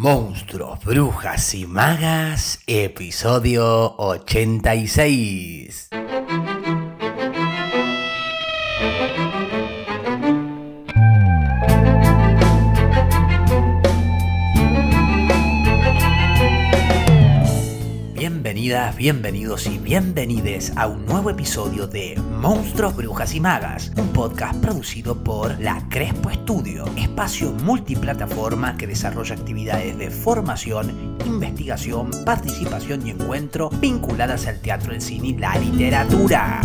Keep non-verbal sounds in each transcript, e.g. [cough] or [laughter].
Monstruos, Brujas y Magas, episodio 86. Bienvenidos y bienvenides a un nuevo episodio de Monstruos, Brujas y Magas, un podcast producido por La Crespo Estudio, espacio multiplataforma que desarrolla actividades de formación, investigación, participación y encuentro vinculadas al teatro, el cine y la literatura.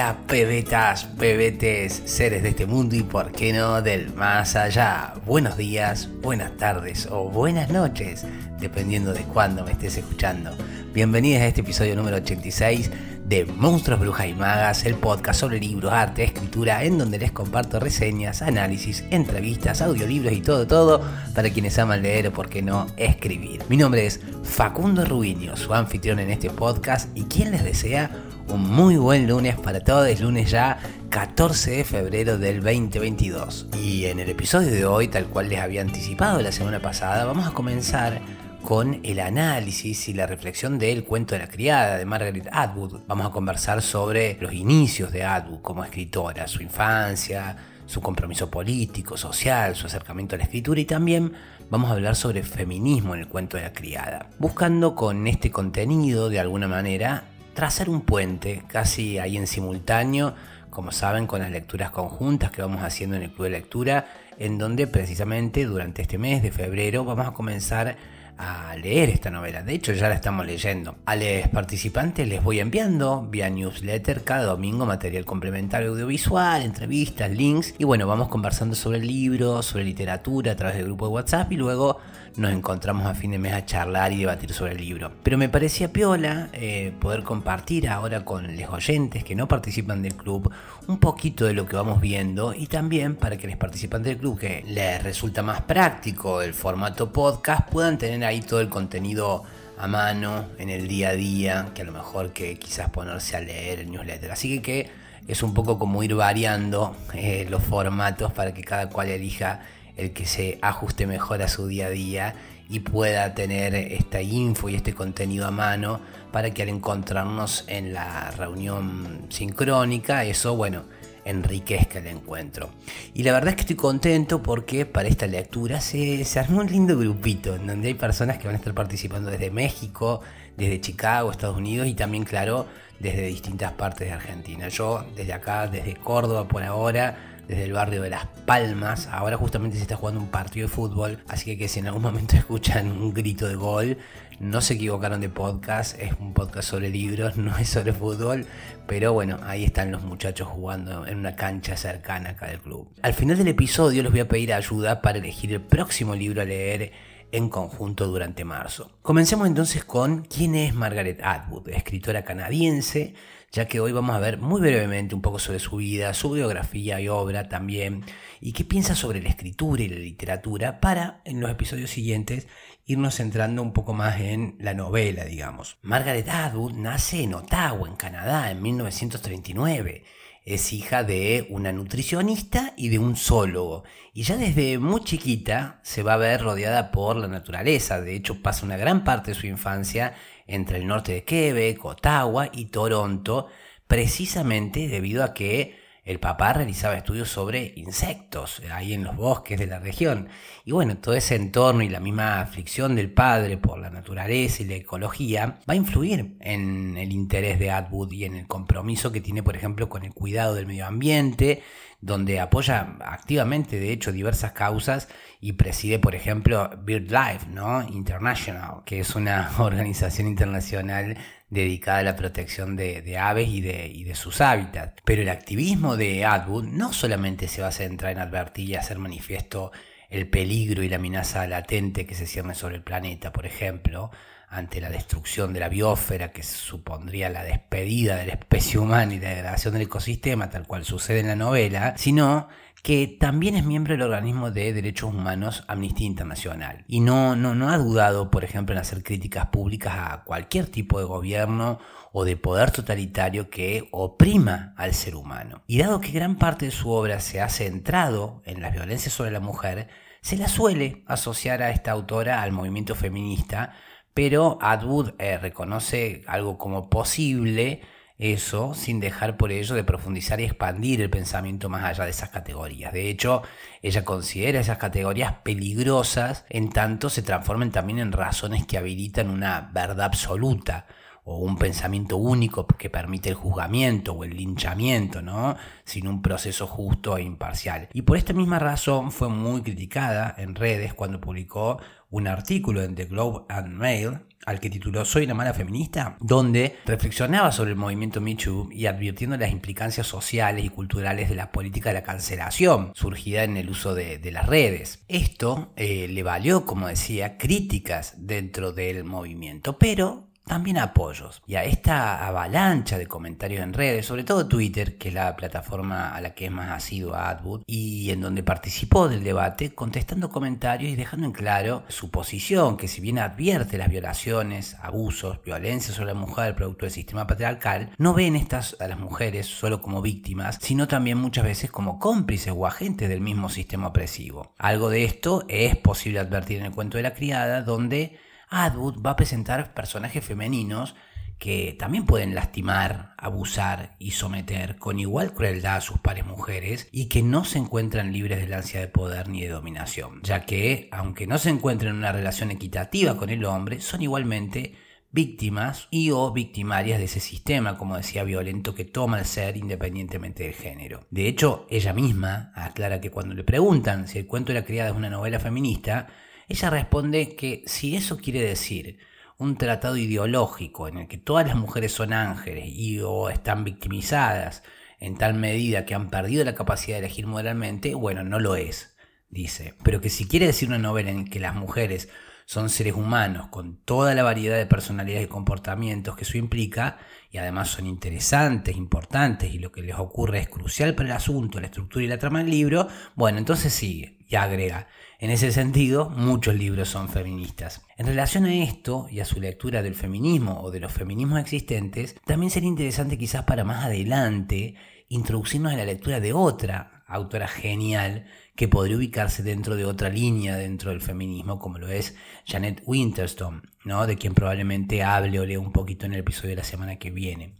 Hola pebetas, pebetes, seres de este mundo y por qué no del más allá. Buenos días, buenas tardes o buenas noches, dependiendo de cuándo me estés escuchando. Bienvenidos a este episodio número 86 de Monstruos, Brujas y Magas, el podcast sobre libros, arte, escritura, en donde les comparto reseñas, análisis, entrevistas, audiolibros y todo, todo para quienes aman leer o por qué no escribir. Mi nombre es Facundo Rubinio, su anfitrión en este podcast y quien les desea un muy buen lunes para todos, lunes ya 14 de febrero del 2022. Y en el episodio de hoy, tal cual les había anticipado la semana pasada, vamos a comenzar con el análisis y la reflexión del cuento de la criada de Margaret Atwood. Vamos a conversar sobre los inicios de Atwood como escritora, su infancia, su compromiso político, social, su acercamiento a la escritura y también vamos a hablar sobre feminismo en el cuento de la criada, buscando con este contenido de alguna manera trazar un puente casi ahí en simultáneo, como saben, con las lecturas conjuntas que vamos haciendo en el Club de Lectura, en donde precisamente durante este mes de febrero vamos a comenzar a leer esta novela. De hecho, ya la estamos leyendo. A los participantes les voy enviando vía newsletter cada domingo material complementario audiovisual, entrevistas, links. Y bueno, vamos conversando sobre el libro, sobre literatura a través del grupo de WhatsApp y luego nos encontramos a fin de mes a charlar y debatir sobre el libro. Pero me parecía piola eh, poder compartir ahora con los oyentes que no participan del club un poquito de lo que vamos viendo y también para que los participantes del club que les resulta más práctico el formato podcast puedan tener ahí todo el contenido a mano en el día a día, que a lo mejor que quizás ponerse a leer el newsletter. Así que, es un poco como ir variando eh, los formatos para que cada cual elija el que se ajuste mejor a su día a día y pueda tener esta info y este contenido a mano para que al encontrarnos en la reunión sincrónica, eso, bueno, enriquezca el encuentro. Y la verdad es que estoy contento porque para esta lectura se, se, armó un lindo grupito en donde hay personas que van a estar participando desde México, desde Chicago, Estados Unidos y también, claro, desde distintas partes de Argentina. Yo desde acá, desde Córdoba por ahora, desde el barrio de Las Palmas. Ahora justamente se está jugando un partido de fútbol, así que, si en algún momento [laughs] escuchan un grito de gol, no se equivocaron de podcast, es un podcast sobre libros, [laughs] no es sobre fútbol, pero bueno, ahí están los muchachos jugando en una cancha cercana acá del club. Al final del episodio les voy a pedir ayuda para elegir el próximo libro a leer en conjunto durante marzo. Comencemos entonces con quién es Margaret Atwood, escritora canadiense, ya que hoy vamos a ver muy brevemente un poco sobre su vida, su biografía y obra también, y qué piensa sobre la escritura y la literatura, para en los episodios siguientes irnos centrando un poco más en la novela, digamos. Margaret Atwood nace en Ottawa, en Canadá, en 1939 es hija de una nutricionista y de un zoólogo. Y ya desde muy chiquita se va a ver rodeada por la naturaleza. De hecho, pasa una gran parte de su infancia entre el norte de Quebec, Ottawa y Toronto, precisamente debido a que el papá realizaba estudios sobre insectos ahí en los bosques de la región. Y bueno, todo ese entorno y la misma aflicción del padre por la naturaleza y la ecología va a influir en el interés de Atwood y en el compromiso que tiene, por ejemplo, con el cuidado del medio ambiente, donde apoya activamente, de hecho, diversas causas y preside, por ejemplo, BirdLife ¿no? International, que es una [laughs] organización internacional dedicada a la protección de, aves y de, y de, sus hábitats. Pero el activismo de Atwood no solamente se va a centrar en advertir y hacer manifiesto el peligro y la amenaza latente que se cierne sobre el planeta, por ejemplo, ante la destrucción de la biosfera que supondría la despedida de la especie humana y la degradación del ecosistema, tal cual sucede en la novela, sino que también es miembro del organismo de derechos humanos Amnistía Internacional. Y no, no, no ha dudado, por ejemplo, en hacer críticas públicas a cualquier tipo de gobierno o de poder totalitario que oprima al ser humano. Y dado que gran parte de su obra se ha centrado en las violencias sobre la mujer, se la suele asociar a esta autora al movimiento feminista, pero Atwood eh, reconoce algo como posible eso sin dejar por ello de profundizar y expandir el pensamiento más allá de esas categorías. De hecho, ella considera esas categorías peligrosas en tanto se transformen también en razones que habilitan una verdad absoluta o un pensamiento único que permite el juzgamiento o el linchamiento, ¿no? Sin un proceso justo e imparcial. Y por esta misma razón fue muy criticada en redes cuando publicó un artículo en The Globe and Mail al que tituló Soy una mala feminista, donde reflexionaba sobre el movimiento Me Too y advirtiendo las implicancias sociales y culturales de la política de la cancelación surgida en el uso de, las redes. Esto eh, le valió, como decía, críticas dentro del movimiento, pero también apoyos. Y a esta avalancha de comentarios en redes, sobre todo Twitter, que es la plataforma a la que es más asidua Atwood, y en donde participó del debate, contestando comentarios y dejando en claro su posición, que si bien advierte las violaciones, abusos, violencia sobre la mujer producto del sistema patriarcal, no ven estas a las mujeres solo como víctimas, sino también muchas veces como cómplices o agentes del mismo sistema opresivo. Algo de esto es posible advertir en el cuento de la criada, donde Atwood va a presentar personajes femeninos que también pueden lastimar, abusar y someter con igual crueldad a sus pares mujeres y que no se encuentran libres del ansia de poder ni de dominación, ya que, aunque no se encuentren en una relación equitativa con el hombre, son igualmente víctimas y o victimarias de ese sistema, como decía, violento que toma el ser independientemente del género. De hecho, ella misma aclara que cuando le preguntan si el cuento de la criada es una novela feminista, ella responde que si eso quiere decir un tratado ideológico en el que todas las mujeres son ángeles y o están victimizadas en tal medida que han perdido la capacidad de elegir moralmente, bueno, no lo es, dice. Pero que si quiere decir una novela en que las mujeres son seres humanos con toda la variedad de personalidades y comportamientos que eso implica, y además son interesantes, importantes, y lo que les ocurre es crucial para el asunto, la estructura y la trama del libro, bueno, entonces sigue y agrega. En ese sentido, muchos libros son feministas. En relación a esto y a su lectura del feminismo o de los feminismos existentes, también sería interesante quizás para más adelante introducirnos en la lectura de otra autora genial que podría ubicarse dentro de otra línea dentro del feminismo, como lo es Janet Winterstone, ¿no? de quien probablemente hable o lea un poquito en el episodio de la semana que viene.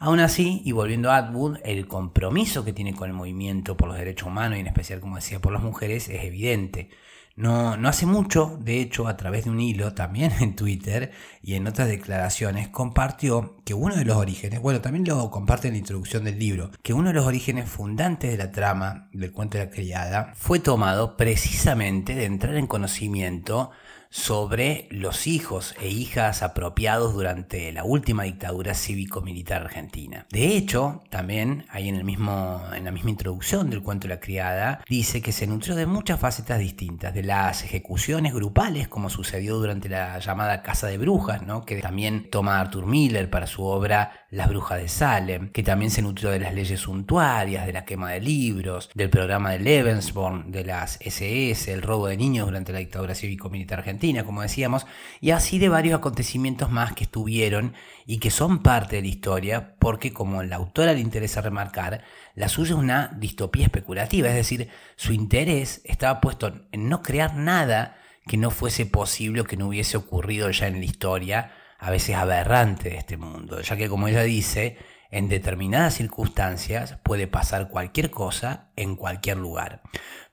Aún así, y volviendo a Atwood, el compromiso que tiene con el movimiento por los derechos humanos y en especial, como decía, por las mujeres es evidente. No, no hace mucho, de hecho, a través de un hilo, también en Twitter y en otras declaraciones, compartió que uno de los orígenes, bueno, también lo comparte en la introducción del libro, que uno de los orígenes fundantes de la trama del cuento de la criada fue tomado precisamente de entrar en conocimiento sobre los hijos e hijas apropiados durante la última dictadura cívico-militar argentina. De hecho, también ahí en, el mismo, en la misma introducción del cuento la criada, dice que se nutrió de muchas facetas distintas, de las ejecuciones grupales, como sucedió durante la llamada Casa de Brujas, ¿no? que también toma Arthur Miller para su obra Las Brujas de Salem, que también se nutrió de las leyes suntuarias, de la quema de libros, del programa de Lebensborn, de las SS, el robo de niños durante la dictadura cívico-militar argentina, como decíamos, y así de varios acontecimientos más que estuvieron y que son parte de la historia, porque como la autora le interesa remarcar, la suya es una distopía especulativa, es decir, su interés estaba puesto en no crear nada que no fuese posible o que no hubiese ocurrido ya en la historia, a veces aberrante de este mundo, ya que como ella dice, en determinadas circunstancias puede pasar cualquier cosa en cualquier lugar.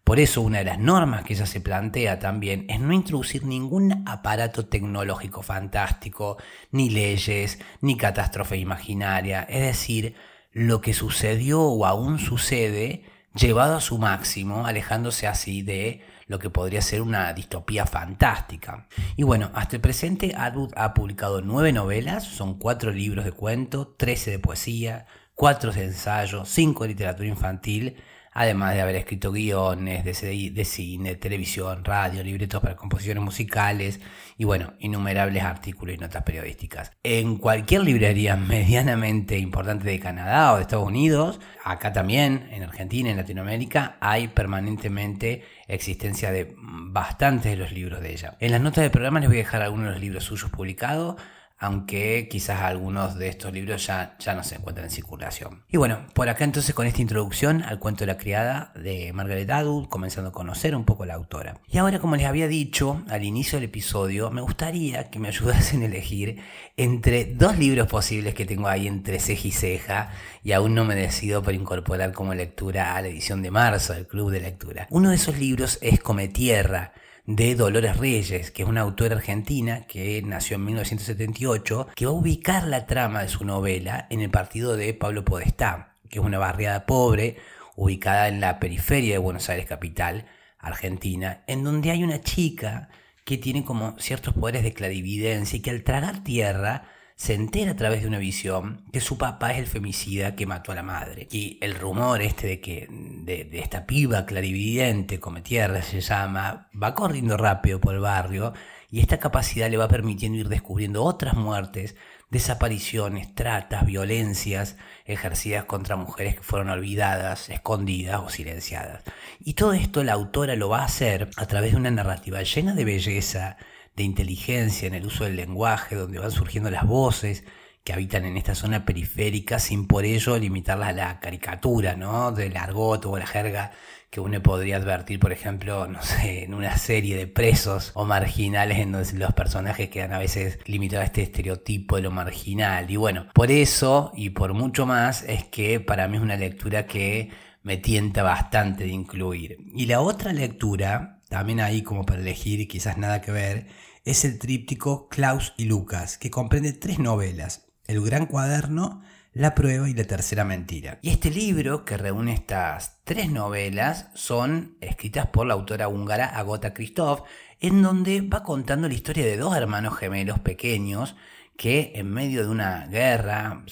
Por eso una de las normas que ella se plantea también es no introducir ningún aparato tecnológico fantástico, ni leyes, ni catástrofe imaginaria, es decir, lo que sucedió o aún sucede llevado a su máximo, alejándose así de lo que podría ser una distopía fantástica. Y bueno, hasta el presente Atwood ha publicado nueve novelas, son cuatro libros de cuento, trece de poesía, cuatro de ensayo, cinco de literatura infantil, además de haber escrito guiones de, de cine, televisión, radio, libretos para composiciones musicales y bueno, innumerables artículos y notas periodísticas. En cualquier librería [laughs] medianamente importante de Canadá o de Estados Unidos, acá también, en Argentina, en Latinoamérica, hay permanentemente existencia de bastantes de los libros de ella. En las notas del programa les voy a dejar algunos de los libros suyos publicados aunque quizás algunos de estos libros ya, ya no se encuentran en circulación. Y bueno, por acá entonces con esta introducción al cuento de la criada de Margaret Atwood, comenzando a conocer un poco la autora. Y ahora, como les había dicho al inicio del episodio, me gustaría que me ayudasen a elegir entre dos libros posibles que tengo ahí entre ceja y ceja y aún no me decido por incorporar como lectura a la edición de marzo del Club de Lectura. Uno de esos libros es Come Tierra de Dolores Reyes, que es una autora argentina que nació en 1978, que va a ubicar la trama de su novela en el partido de Pablo Podestá, que es una barriada pobre ubicada en la periferia de Buenos Aires capital, Argentina, en donde hay una chica que tiene como ciertos poderes de clarividencia y que al tragar tierra se entera a través de una visión que su papá es el femicida que mató a la madre. Y el rumor este de que de, esta piba clarividente, come tierra se llama, va corriendo rápido por el barrio y esta capacidad le va permitiendo ir descubriendo otras muertes, desapariciones, tratas, violencias ejercidas contra mujeres que fueron olvidadas, escondidas o silenciadas. Y todo esto la autora lo va a hacer a través de una narrativa llena de belleza, de inteligencia en el uso del lenguaje, donde van surgiendo las voces que habitan en esta zona periférica, sin por ello limitarlas a la caricatura, ¿no? Del argot o la jerga que uno podría advertir, por ejemplo, [laughs] no sé, en una serie de presos o marginales en donde los personajes quedan a veces limitados a este estereotipo de lo marginal. Y bueno, por eso y por mucho más es que para mí es una lectura que me tienta bastante de incluir. Y la otra lectura, también ahí como para elegir quizás nada que ver, es el tríptico Klaus y Lucas, que comprende tres novelas, El Gran Cuaderno, La Prueba y La Tercera Mentira. Y este libro, que reúne estas tres novelas, son escritas por la autora húngara Agota Christoph, en donde va contando la historia de dos hermanos gemelos pequeños que en medio de una guerra,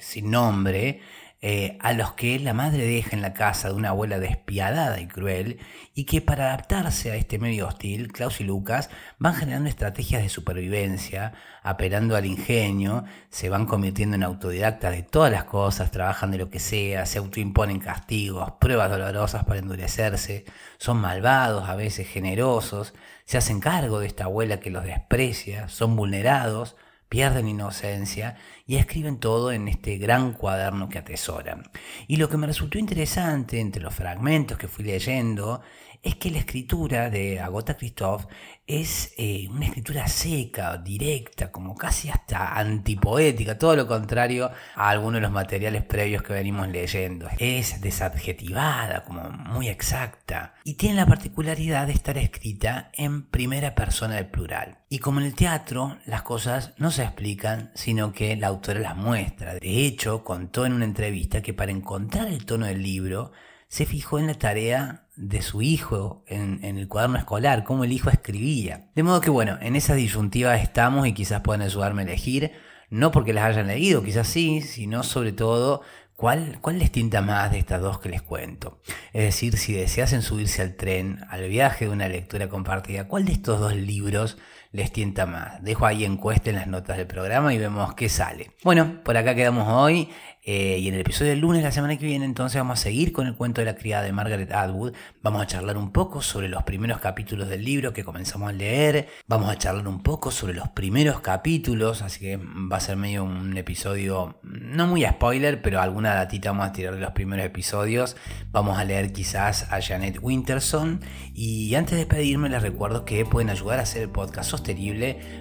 sin nombre, eh, a los que la madre deja en la casa de una abuela despiadada y cruel, y que para adaptarse a este medio hostil, Klaus y Lucas van generando estrategias de supervivencia, apelando al ingenio, se van convirtiendo en autodidactas de todas las cosas, trabajan de lo que sea, se autoimponen castigos, pruebas dolorosas para endurecerse, son malvados, a veces generosos, se hacen cargo de esta abuela que los desprecia, son vulnerados, pierden inocencia y escriben todo en este gran cuaderno que atesoran. Y lo que me resultó interesante entre los fragmentos que fui leyendo es que la escritura de Agota Christoph es eh, una escritura seca, directa, como casi hasta antipoética, todo lo contrario a algunos de los materiales previos que venimos leyendo. Es desadjetivada, como muy exacta, y tiene la particularidad de estar escrita en primera persona del plural. Y como en el teatro, las cosas no se explican, sino que la autora las muestra. De hecho, contó en una entrevista que para encontrar el tono del libro, se fijó en la tarea de su hijo en, el cuaderno escolar, cómo el hijo escribía. De modo que bueno, en esa disyuntiva estamos y quizás puedan ayudarme a elegir, no porque las hayan leído, quizás sí, sino sobre todo ¿Cuál, ¿Cuál les tinta más de estas dos que les cuento? Es decir, si deseasen subirse al tren, al viaje de una lectura compartida, ¿cuál de estos dos libros les tienta más? Dejo ahí encuesta en las notas del programa y vemos qué sale. Bueno, por acá quedamos hoy. Eh, y en el episodio del lunes, la semana que viene, entonces vamos a seguir con el cuento de la criada de Margaret Atwood. Vamos a charlar un poco sobre los primeros capítulos del libro que comenzamos a leer. Vamos a charlar un poco sobre los primeros capítulos, así que va a ser medio un episodio, no muy a spoiler, pero alguna datita vamos a tirar de los primeros episodios. Vamos a leer quizás a Janet Winterson. Y antes de despedirme, les recuerdo que pueden ayudar a hacer el podcast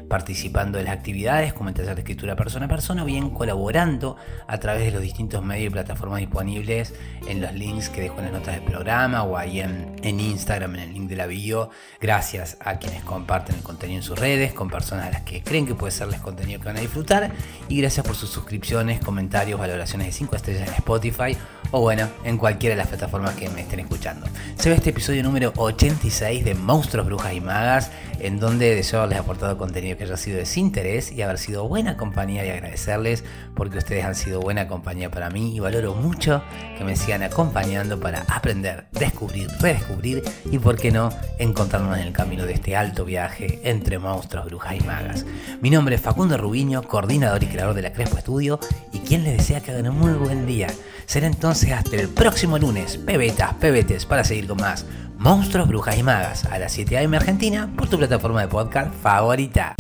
participando de las actividades como el taller de escritura persona a persona bien colaborando a través de los distintos medios y plataformas disponibles en los links que dejo en las notas del programa o ahí en, en Instagram, en el link de la bio. Gracias a quienes comparten el contenido en sus redes, con personas a las que creen que puede serles contenido que van a disfrutar. Y gracias por sus suscripciones, comentarios, valoraciones de 5 estrellas en Spotify o bueno, en cualquiera de las plataformas que me estén escuchando. Se ve este episodio número 86 de Monstruos, Brujas y Magas, en donde deseo aportado contenido que haya sido de su interés y haber sido buena compañía y agradecerles porque ustedes han sido buena compañía para mí y valoro mucho que me sigan acompañando para aprender, descubrir, redescubrir y por qué no encontrarnos en el camino de este alto viaje entre monstruos, brujas y magas. Mi nombre es Facundo Rubiño, coordinador y creador de la Crespo Estudio y quien les desea que hagan un muy buen día. Será entonces hasta el próximo lunes, pebetas, pebetes, para seguir con más Monstruos, Brujas y Magas a las 7 am Argentina por tu plataforma de podcast favorita.